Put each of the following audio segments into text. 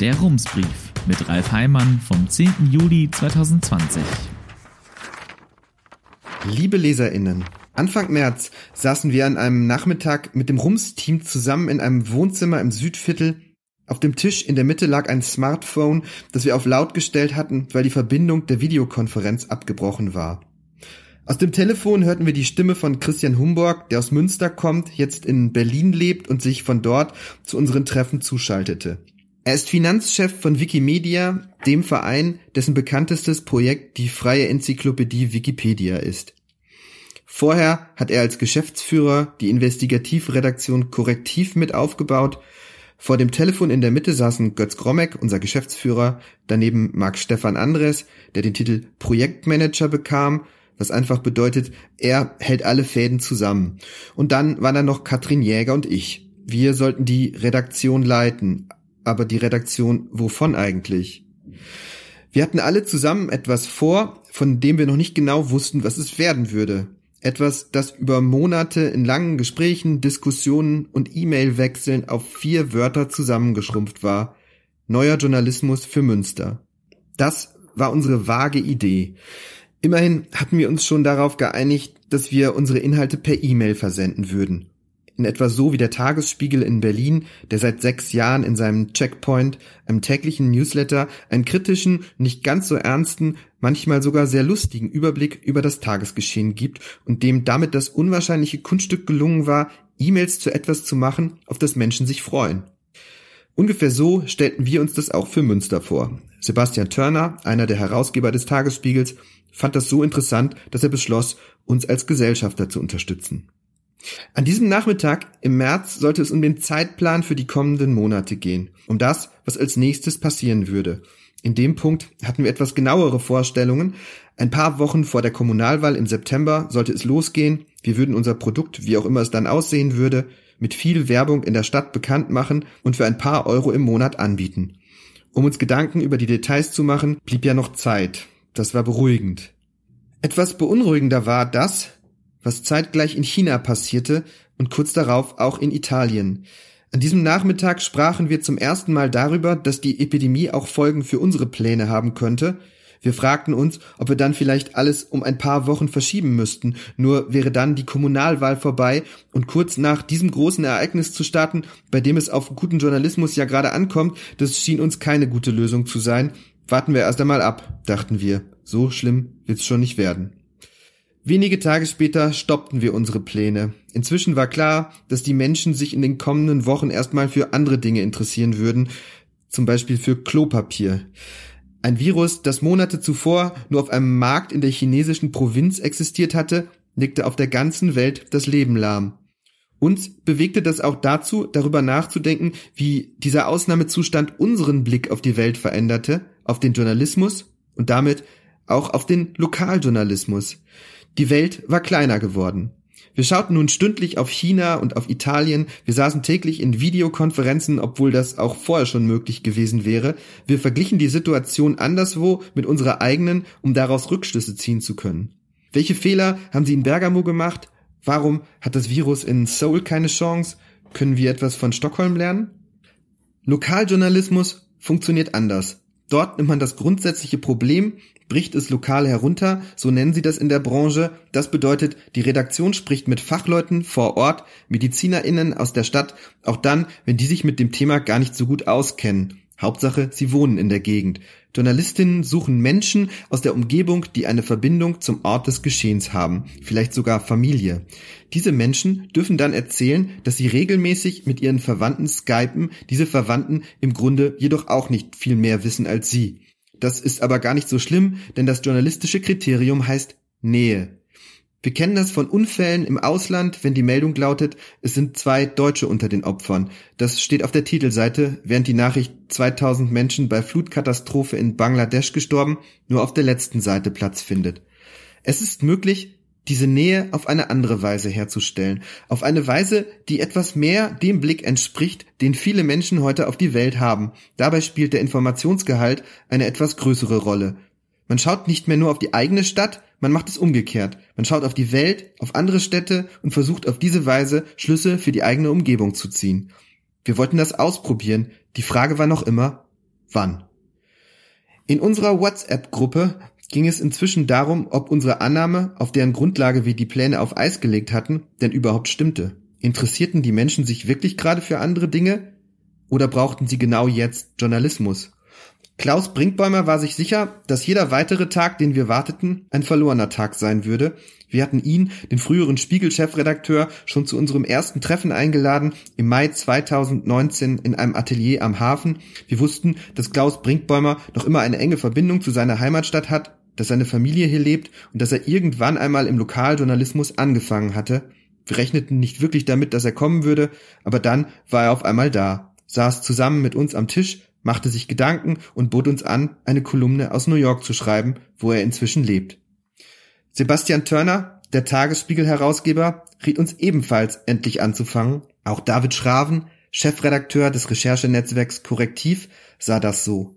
Der Rumsbrief mit Ralf Heimann vom 10. Juli 2020. Liebe Leserinnen, Anfang März saßen wir an einem Nachmittag mit dem Rums-Team zusammen in einem Wohnzimmer im Südviertel. Auf dem Tisch in der Mitte lag ein Smartphone, das wir auf laut gestellt hatten, weil die Verbindung der Videokonferenz abgebrochen war. Aus dem Telefon hörten wir die Stimme von Christian Humborg, der aus Münster kommt, jetzt in Berlin lebt und sich von dort zu unseren Treffen zuschaltete. Er ist Finanzchef von Wikimedia, dem Verein, dessen bekanntestes Projekt die freie Enzyklopädie Wikipedia ist. Vorher hat er als Geschäftsführer die Investigativredaktion Korrektiv mit aufgebaut. Vor dem Telefon in der Mitte saßen Götz Gromek, unser Geschäftsführer, daneben Marc Stefan Andres, der den Titel Projektmanager bekam, was einfach bedeutet, er hält alle Fäden zusammen. Und dann waren da noch Katrin Jäger und ich. Wir sollten die Redaktion leiten, aber die Redaktion wovon eigentlich? Wir hatten alle zusammen etwas vor, von dem wir noch nicht genau wussten, was es werden würde. Etwas, das über Monate in langen Gesprächen, Diskussionen und E-Mail-Wechseln auf vier Wörter zusammengeschrumpft war. Neuer Journalismus für Münster. Das war unsere vage Idee. Immerhin hatten wir uns schon darauf geeinigt, dass wir unsere Inhalte per E-Mail versenden würden in etwa so wie der Tagesspiegel in Berlin, der seit sechs Jahren in seinem Checkpoint, einem täglichen Newsletter, einen kritischen, nicht ganz so ernsten, manchmal sogar sehr lustigen Überblick über das Tagesgeschehen gibt und dem damit das unwahrscheinliche Kunststück gelungen war, E-Mails zu etwas zu machen, auf das Menschen sich freuen. Ungefähr so stellten wir uns das auch für Münster vor. Sebastian Turner, einer der Herausgeber des Tagesspiegels, fand das so interessant, dass er beschloss, uns als Gesellschafter zu unterstützen. An diesem Nachmittag im März sollte es um den Zeitplan für die kommenden Monate gehen, um das, was als nächstes passieren würde. In dem Punkt hatten wir etwas genauere Vorstellungen. Ein paar Wochen vor der Kommunalwahl im September sollte es losgehen. Wir würden unser Produkt, wie auch immer es dann aussehen würde, mit viel Werbung in der Stadt bekannt machen und für ein paar Euro im Monat anbieten. Um uns Gedanken über die Details zu machen, blieb ja noch Zeit. Das war beruhigend. Etwas beunruhigender war das, was zeitgleich in China passierte und kurz darauf auch in Italien. An diesem Nachmittag sprachen wir zum ersten Mal darüber, dass die Epidemie auch Folgen für unsere Pläne haben könnte. Wir fragten uns, ob wir dann vielleicht alles um ein paar Wochen verschieben müssten, nur wäre dann die Kommunalwahl vorbei und kurz nach diesem großen Ereignis zu starten, bei dem es auf guten Journalismus ja gerade ankommt, das schien uns keine gute Lösung zu sein. Warten wir erst einmal ab, dachten wir. So schlimm wird's schon nicht werden. Wenige Tage später stoppten wir unsere Pläne. Inzwischen war klar, dass die Menschen sich in den kommenden Wochen erstmal für andere Dinge interessieren würden, zum Beispiel für Klopapier. Ein Virus, das Monate zuvor nur auf einem Markt in der chinesischen Provinz existiert hatte, legte auf der ganzen Welt das Leben lahm. Uns bewegte das auch dazu, darüber nachzudenken, wie dieser Ausnahmezustand unseren Blick auf die Welt veränderte, auf den Journalismus und damit auch auf den Lokaljournalismus. Die Welt war kleiner geworden. Wir schauten nun stündlich auf China und auf Italien, wir saßen täglich in Videokonferenzen, obwohl das auch vorher schon möglich gewesen wäre, wir verglichen die Situation anderswo mit unserer eigenen, um daraus Rückschlüsse ziehen zu können. Welche Fehler haben sie in Bergamo gemacht? Warum hat das Virus in Seoul keine Chance? Können wir etwas von Stockholm lernen? Lokaljournalismus funktioniert anders. Dort nimmt man das grundsätzliche Problem, bricht es lokal herunter, so nennen sie das in der Branche. Das bedeutet, die Redaktion spricht mit Fachleuten vor Ort, MedizinerInnen aus der Stadt, auch dann, wenn die sich mit dem Thema gar nicht so gut auskennen. Hauptsache, sie wohnen in der Gegend. Journalistinnen suchen Menschen aus der Umgebung, die eine Verbindung zum Ort des Geschehens haben, vielleicht sogar Familie. Diese Menschen dürfen dann erzählen, dass sie regelmäßig mit ihren Verwandten skypen, diese Verwandten im Grunde jedoch auch nicht viel mehr wissen als sie. Das ist aber gar nicht so schlimm, denn das journalistische Kriterium heißt Nähe. Wir kennen das von Unfällen im Ausland, wenn die Meldung lautet, es sind zwei Deutsche unter den Opfern. Das steht auf der Titelseite, während die Nachricht 2000 Menschen bei Flutkatastrophe in Bangladesch gestorben nur auf der letzten Seite Platz findet. Es ist möglich, diese Nähe auf eine andere Weise herzustellen, auf eine Weise, die etwas mehr dem Blick entspricht, den viele Menschen heute auf die Welt haben. Dabei spielt der Informationsgehalt eine etwas größere Rolle. Man schaut nicht mehr nur auf die eigene Stadt, man macht es umgekehrt. Man schaut auf die Welt, auf andere Städte und versucht auf diese Weise Schlüsse für die eigene Umgebung zu ziehen. Wir wollten das ausprobieren. Die Frage war noch immer, wann. In unserer WhatsApp-Gruppe ging es inzwischen darum, ob unsere Annahme, auf deren Grundlage wir die Pläne auf Eis gelegt hatten, denn überhaupt stimmte. Interessierten die Menschen sich wirklich gerade für andere Dinge? Oder brauchten sie genau jetzt Journalismus? Klaus Brinkbäumer war sich sicher, dass jeder weitere Tag, den wir warteten, ein verlorener Tag sein würde. Wir hatten ihn, den früheren Spiegel-Chefredakteur, schon zu unserem ersten Treffen eingeladen, im Mai 2019 in einem Atelier am Hafen. Wir wussten, dass Klaus Brinkbäumer noch immer eine enge Verbindung zu seiner Heimatstadt hat, dass seine Familie hier lebt und dass er irgendwann einmal im Lokaljournalismus angefangen hatte. Wir rechneten nicht wirklich damit, dass er kommen würde, aber dann war er auf einmal da, saß zusammen mit uns am Tisch machte sich Gedanken und bot uns an, eine Kolumne aus New York zu schreiben, wo er inzwischen lebt. Sebastian Turner, der Tagesspiegel-Herausgeber, riet uns ebenfalls endlich anzufangen. Auch David Schraven, Chefredakteur des Recherchenetzwerks Korrektiv, sah das so.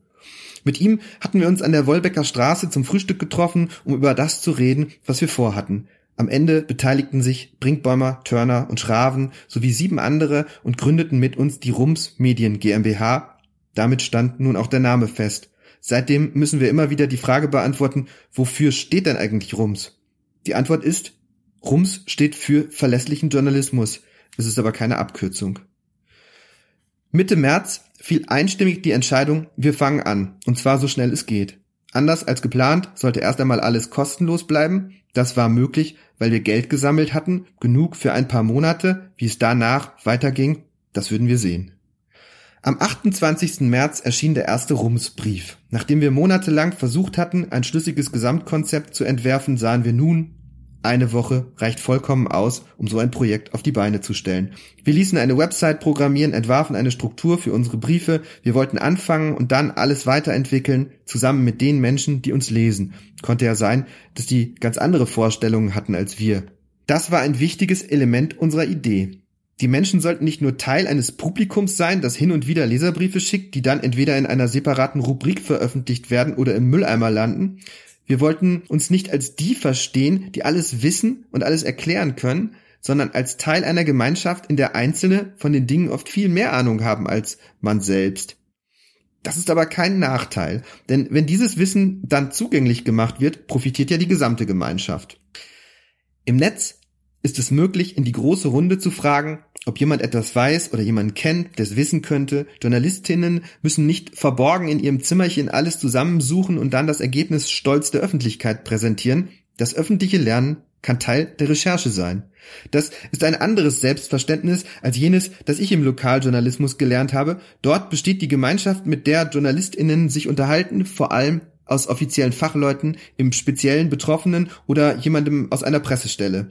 Mit ihm hatten wir uns an der Wolbecker Straße zum Frühstück getroffen, um über das zu reden, was wir vorhatten. Am Ende beteiligten sich Brinkbäumer, Turner und Schraven sowie sieben andere und gründeten mit uns die Rums Medien GmbH, damit stand nun auch der Name fest. Seitdem müssen wir immer wieder die Frage beantworten, wofür steht denn eigentlich Rums? Die Antwort ist, Rums steht für verlässlichen Journalismus. Es ist aber keine Abkürzung. Mitte März fiel einstimmig die Entscheidung, wir fangen an, und zwar so schnell es geht. Anders als geplant sollte erst einmal alles kostenlos bleiben. Das war möglich, weil wir Geld gesammelt hatten, genug für ein paar Monate. Wie es danach weiterging, das würden wir sehen. Am 28. März erschien der erste Rumsbrief. Nachdem wir monatelang versucht hatten, ein schlüssiges Gesamtkonzept zu entwerfen, sahen wir nun, eine Woche reicht vollkommen aus, um so ein Projekt auf die Beine zu stellen. Wir ließen eine Website programmieren, entwarfen eine Struktur für unsere Briefe. Wir wollten anfangen und dann alles weiterentwickeln, zusammen mit den Menschen, die uns lesen. Konnte ja sein, dass die ganz andere Vorstellungen hatten als wir. Das war ein wichtiges Element unserer Idee. Die Menschen sollten nicht nur Teil eines Publikums sein, das hin und wieder Leserbriefe schickt, die dann entweder in einer separaten Rubrik veröffentlicht werden oder im Mülleimer landen. Wir wollten uns nicht als die verstehen, die alles wissen und alles erklären können, sondern als Teil einer Gemeinschaft, in der Einzelne von den Dingen oft viel mehr Ahnung haben als man selbst. Das ist aber kein Nachteil, denn wenn dieses Wissen dann zugänglich gemacht wird, profitiert ja die gesamte Gemeinschaft. Im Netz ist es möglich, in die große Runde zu fragen, ob jemand etwas weiß oder jemand kennt, der es wissen könnte. Journalistinnen müssen nicht verborgen in ihrem Zimmerchen alles zusammensuchen und dann das Ergebnis stolz der Öffentlichkeit präsentieren. Das öffentliche Lernen kann Teil der Recherche sein. Das ist ein anderes Selbstverständnis als jenes, das ich im Lokaljournalismus gelernt habe. Dort besteht die Gemeinschaft, mit der Journalistinnen sich unterhalten, vor allem aus offiziellen Fachleuten, im speziellen Betroffenen oder jemandem aus einer Pressestelle.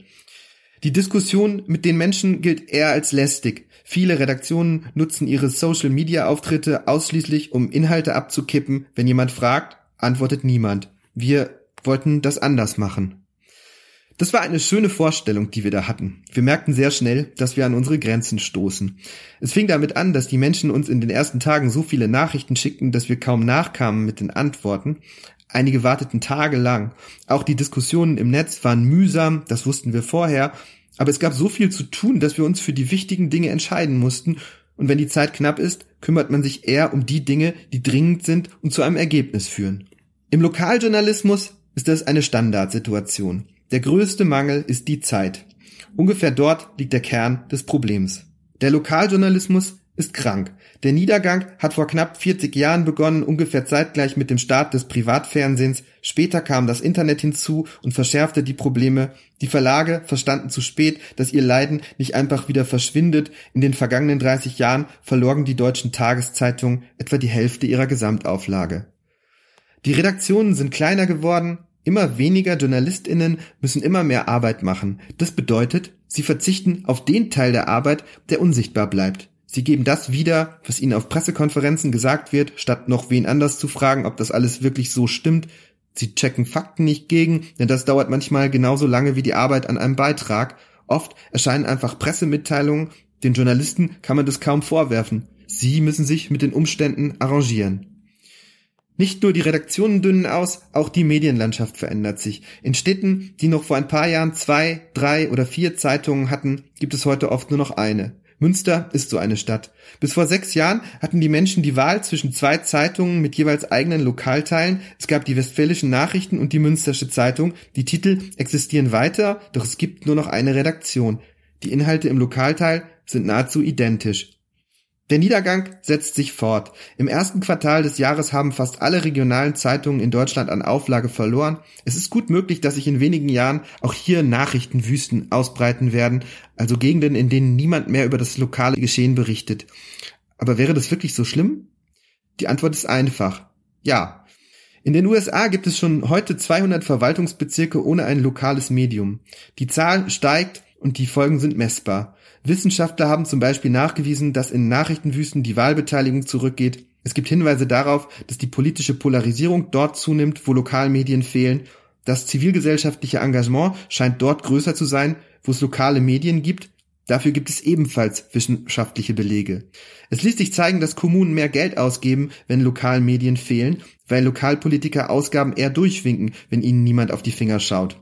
Die Diskussion mit den Menschen gilt eher als lästig. Viele Redaktionen nutzen ihre Social-Media-Auftritte ausschließlich, um Inhalte abzukippen. Wenn jemand fragt, antwortet niemand. Wir wollten das anders machen. Das war eine schöne Vorstellung, die wir da hatten. Wir merkten sehr schnell, dass wir an unsere Grenzen stoßen. Es fing damit an, dass die Menschen uns in den ersten Tagen so viele Nachrichten schickten, dass wir kaum nachkamen mit den Antworten. Einige warteten tagelang. Auch die Diskussionen im Netz waren mühsam, das wussten wir vorher. Aber es gab so viel zu tun, dass wir uns für die wichtigen Dinge entscheiden mussten. Und wenn die Zeit knapp ist, kümmert man sich eher um die Dinge, die dringend sind und zu einem Ergebnis führen. Im Lokaljournalismus ist das eine Standardsituation. Der größte Mangel ist die Zeit. Ungefähr dort liegt der Kern des Problems. Der Lokaljournalismus ist krank. Der Niedergang hat vor knapp 40 Jahren begonnen, ungefähr zeitgleich mit dem Start des Privatfernsehens. Später kam das Internet hinzu und verschärfte die Probleme. Die Verlage verstanden zu spät, dass ihr Leiden nicht einfach wieder verschwindet. In den vergangenen 30 Jahren verloren die deutschen Tageszeitungen etwa die Hälfte ihrer Gesamtauflage. Die Redaktionen sind kleiner geworden, Immer weniger Journalistinnen müssen immer mehr Arbeit machen. Das bedeutet, sie verzichten auf den Teil der Arbeit, der unsichtbar bleibt. Sie geben das wieder, was ihnen auf Pressekonferenzen gesagt wird, statt noch wen anders zu fragen, ob das alles wirklich so stimmt. Sie checken Fakten nicht gegen, denn das dauert manchmal genauso lange wie die Arbeit an einem Beitrag. Oft erscheinen einfach Pressemitteilungen, den Journalisten kann man das kaum vorwerfen. Sie müssen sich mit den Umständen arrangieren. Nicht nur die Redaktionen dünnen aus, auch die Medienlandschaft verändert sich. In Städten, die noch vor ein paar Jahren zwei, drei oder vier Zeitungen hatten, gibt es heute oft nur noch eine. Münster ist so eine Stadt. Bis vor sechs Jahren hatten die Menschen die Wahl zwischen zwei Zeitungen mit jeweils eigenen Lokalteilen. Es gab die Westfälischen Nachrichten und die Münstersche Zeitung. Die Titel existieren weiter, doch es gibt nur noch eine Redaktion. Die Inhalte im Lokalteil sind nahezu identisch. Der Niedergang setzt sich fort. Im ersten Quartal des Jahres haben fast alle regionalen Zeitungen in Deutschland an Auflage verloren. Es ist gut möglich, dass sich in wenigen Jahren auch hier Nachrichtenwüsten ausbreiten werden, also Gegenden, in denen niemand mehr über das lokale Geschehen berichtet. Aber wäre das wirklich so schlimm? Die Antwort ist einfach. Ja. In den USA gibt es schon heute 200 Verwaltungsbezirke ohne ein lokales Medium. Die Zahl steigt und die Folgen sind messbar. Wissenschaftler haben zum Beispiel nachgewiesen, dass in Nachrichtenwüsten die Wahlbeteiligung zurückgeht. Es gibt Hinweise darauf, dass die politische Polarisierung dort zunimmt, wo Lokalmedien fehlen. Das zivilgesellschaftliche Engagement scheint dort größer zu sein, wo es lokale Medien gibt. Dafür gibt es ebenfalls wissenschaftliche Belege. Es ließ sich zeigen, dass Kommunen mehr Geld ausgeben, wenn lokalen Medien fehlen, weil Lokalpolitiker Ausgaben eher durchwinken, wenn ihnen niemand auf die Finger schaut.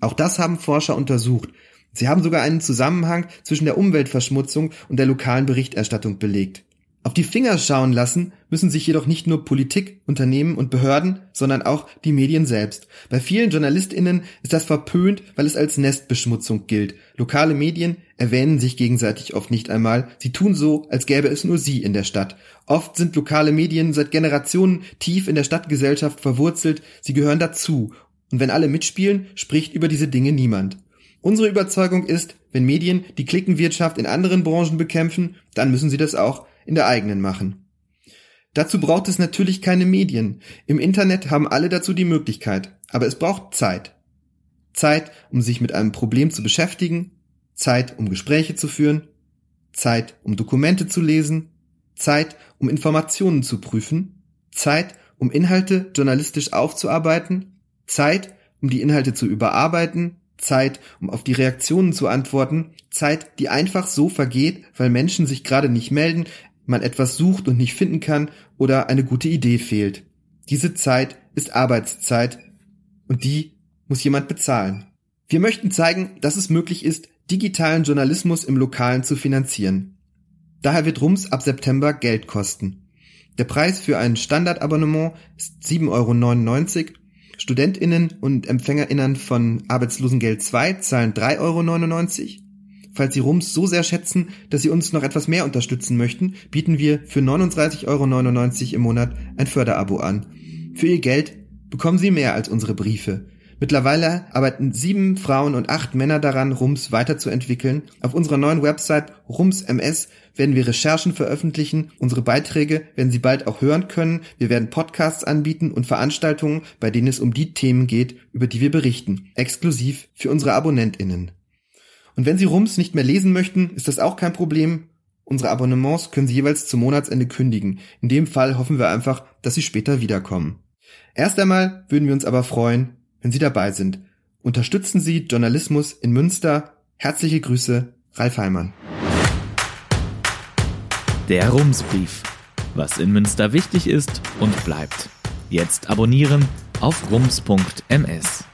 Auch das haben Forscher untersucht. Sie haben sogar einen Zusammenhang zwischen der Umweltverschmutzung und der lokalen Berichterstattung belegt. Auf die Finger schauen lassen müssen sich jedoch nicht nur Politik, Unternehmen und Behörden, sondern auch die Medien selbst. Bei vielen JournalistInnen ist das verpönt, weil es als Nestbeschmutzung gilt. Lokale Medien erwähnen sich gegenseitig oft nicht einmal. Sie tun so, als gäbe es nur sie in der Stadt. Oft sind lokale Medien seit Generationen tief in der Stadtgesellschaft verwurzelt. Sie gehören dazu. Und wenn alle mitspielen, spricht über diese Dinge niemand. Unsere Überzeugung ist, wenn Medien die Klickenwirtschaft in anderen Branchen bekämpfen, dann müssen sie das auch in der eigenen machen. Dazu braucht es natürlich keine Medien. Im Internet haben alle dazu die Möglichkeit, aber es braucht Zeit. Zeit, um sich mit einem Problem zu beschäftigen, Zeit, um Gespräche zu führen, Zeit, um Dokumente zu lesen, Zeit, um Informationen zu prüfen, Zeit, um Inhalte journalistisch aufzuarbeiten, Zeit, um die Inhalte zu überarbeiten, Zeit, um auf die Reaktionen zu antworten, Zeit, die einfach so vergeht, weil Menschen sich gerade nicht melden, man etwas sucht und nicht finden kann oder eine gute Idee fehlt. Diese Zeit ist Arbeitszeit und die muss jemand bezahlen. Wir möchten zeigen, dass es möglich ist, digitalen Journalismus im Lokalen zu finanzieren. Daher wird Rums ab September Geld kosten. Der Preis für ein Standardabonnement ist 7,99 Euro StudentInnen und EmpfängerInnen von Arbeitslosengeld 2 zahlen 3,99 Euro. Falls Sie Rums so sehr schätzen, dass Sie uns noch etwas mehr unterstützen möchten, bieten wir für 39,99 Euro im Monat ein Förderabo an. Für Ihr Geld bekommen Sie mehr als unsere Briefe. Mittlerweile arbeiten sieben Frauen und acht Männer daran, Rums weiterzuentwickeln. Auf unserer neuen Website Rums MS werden wir Recherchen veröffentlichen. Unsere Beiträge werden Sie bald auch hören können. Wir werden Podcasts anbieten und Veranstaltungen, bei denen es um die Themen geht, über die wir berichten. Exklusiv für unsere AbonnentInnen. Und wenn Sie Rums nicht mehr lesen möchten, ist das auch kein Problem. Unsere Abonnements können Sie jeweils zum Monatsende kündigen. In dem Fall hoffen wir einfach, dass Sie später wiederkommen. Erst einmal würden wir uns aber freuen, wenn Sie dabei sind. Unterstützen Sie Journalismus in Münster. Herzliche Grüße, Ralf Heimann. Der Rumsbrief. Was in Münster wichtig ist und bleibt. Jetzt abonnieren auf rums.ms.